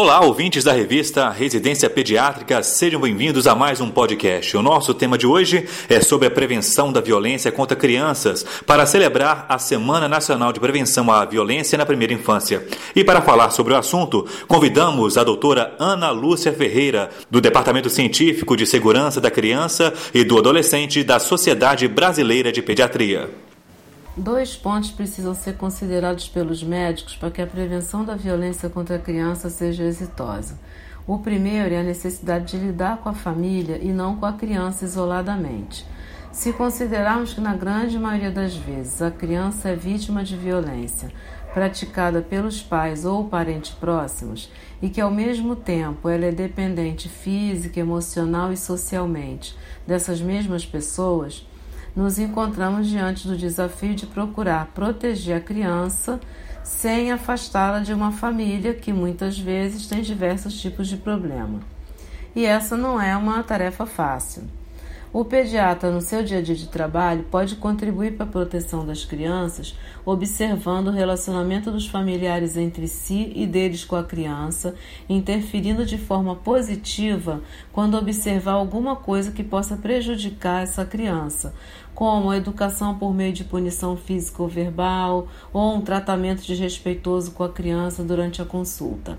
Olá, ouvintes da revista Residência Pediátrica, sejam bem-vindos a mais um podcast. O nosso tema de hoje é sobre a prevenção da violência contra crianças, para celebrar a Semana Nacional de Prevenção à Violência na Primeira Infância. E para falar sobre o assunto, convidamos a doutora Ana Lúcia Ferreira, do Departamento Científico de Segurança da Criança e do Adolescente da Sociedade Brasileira de Pediatria. Dois pontos precisam ser considerados pelos médicos para que a prevenção da violência contra a criança seja exitosa. O primeiro é a necessidade de lidar com a família e não com a criança isoladamente. Se considerarmos que, na grande maioria das vezes, a criança é vítima de violência praticada pelos pais ou parentes próximos e que, ao mesmo tempo, ela é dependente física, emocional e socialmente dessas mesmas pessoas, nos encontramos diante do desafio de procurar proteger a criança sem afastá-la de uma família que muitas vezes tem diversos tipos de problema. E essa não é uma tarefa fácil. O pediatra, no seu dia a dia de trabalho, pode contribuir para a proteção das crianças, observando o relacionamento dos familiares entre si e deles com a criança, interferindo de forma positiva quando observar alguma coisa que possa prejudicar essa criança, como a educação por meio de punição física ou verbal, ou um tratamento desrespeitoso com a criança durante a consulta.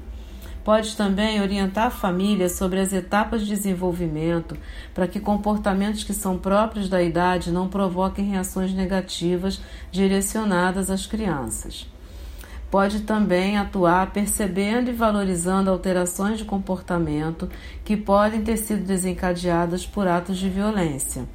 Pode também orientar a família sobre as etapas de desenvolvimento para que comportamentos que são próprios da idade não provoquem reações negativas direcionadas às crianças. Pode também atuar percebendo e valorizando alterações de comportamento que podem ter sido desencadeadas por atos de violência.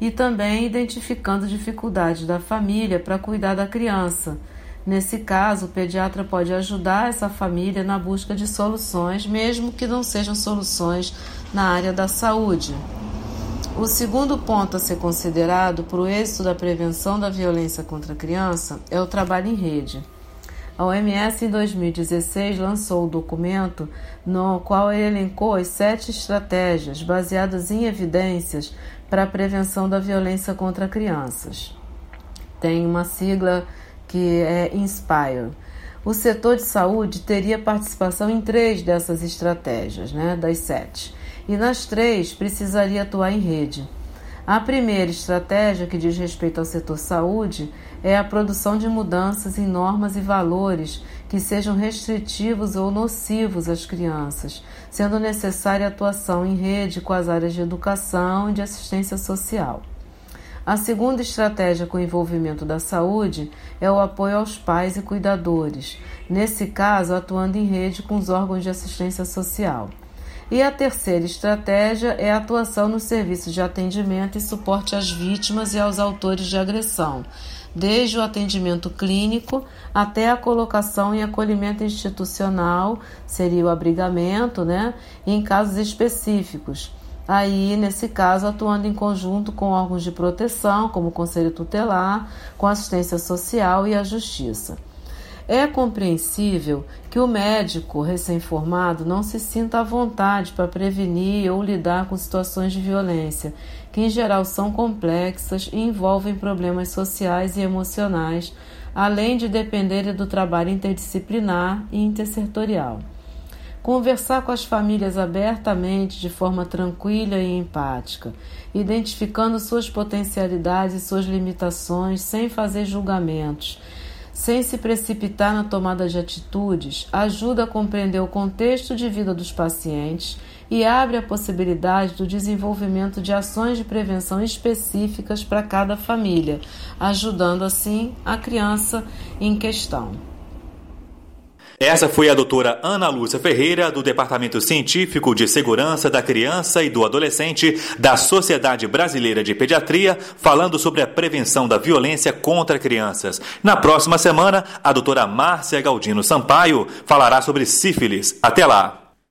E também identificando dificuldades da família para cuidar da criança Nesse caso, o pediatra pode ajudar essa família na busca de soluções, mesmo que não sejam soluções na área da saúde. O segundo ponto a ser considerado para o êxito da prevenção da violência contra a criança é o trabalho em rede. A OMS, em 2016, lançou o um documento no qual ele elencou as sete estratégias baseadas em evidências para a prevenção da violência contra crianças. Tem uma sigla que é Inspire. O setor de saúde teria participação em três dessas estratégias, né, das sete, e nas três precisaria atuar em rede. A primeira estratégia, que diz respeito ao setor saúde, é a produção de mudanças em normas e valores que sejam restritivos ou nocivos às crianças, sendo necessária atuação em rede com as áreas de educação e de assistência social. A segunda estratégia com envolvimento da saúde é o apoio aos pais e cuidadores, nesse caso, atuando em rede com os órgãos de assistência social. E a terceira estratégia é a atuação nos serviços de atendimento e suporte às vítimas e aos autores de agressão, desde o atendimento clínico até a colocação em acolhimento institucional, seria o abrigamento, né, em casos específicos aí, nesse caso, atuando em conjunto com órgãos de proteção, como o Conselho Tutelar, com assistência social e a Justiça. É compreensível que o médico recém-formado não se sinta à vontade para prevenir ou lidar com situações de violência, que em geral são complexas e envolvem problemas sociais e emocionais, além de dependerem do trabalho interdisciplinar e intersetorial. Conversar com as famílias abertamente, de forma tranquila e empática, identificando suas potencialidades e suas limitações, sem fazer julgamentos, sem se precipitar na tomada de atitudes, ajuda a compreender o contexto de vida dos pacientes e abre a possibilidade do desenvolvimento de ações de prevenção específicas para cada família, ajudando assim a criança em questão. Essa foi a doutora Ana Lúcia Ferreira, do Departamento Científico de Segurança da Criança e do Adolescente da Sociedade Brasileira de Pediatria, falando sobre a prevenção da violência contra crianças. Na próxima semana, a doutora Márcia Galdino Sampaio falará sobre sífilis. Até lá!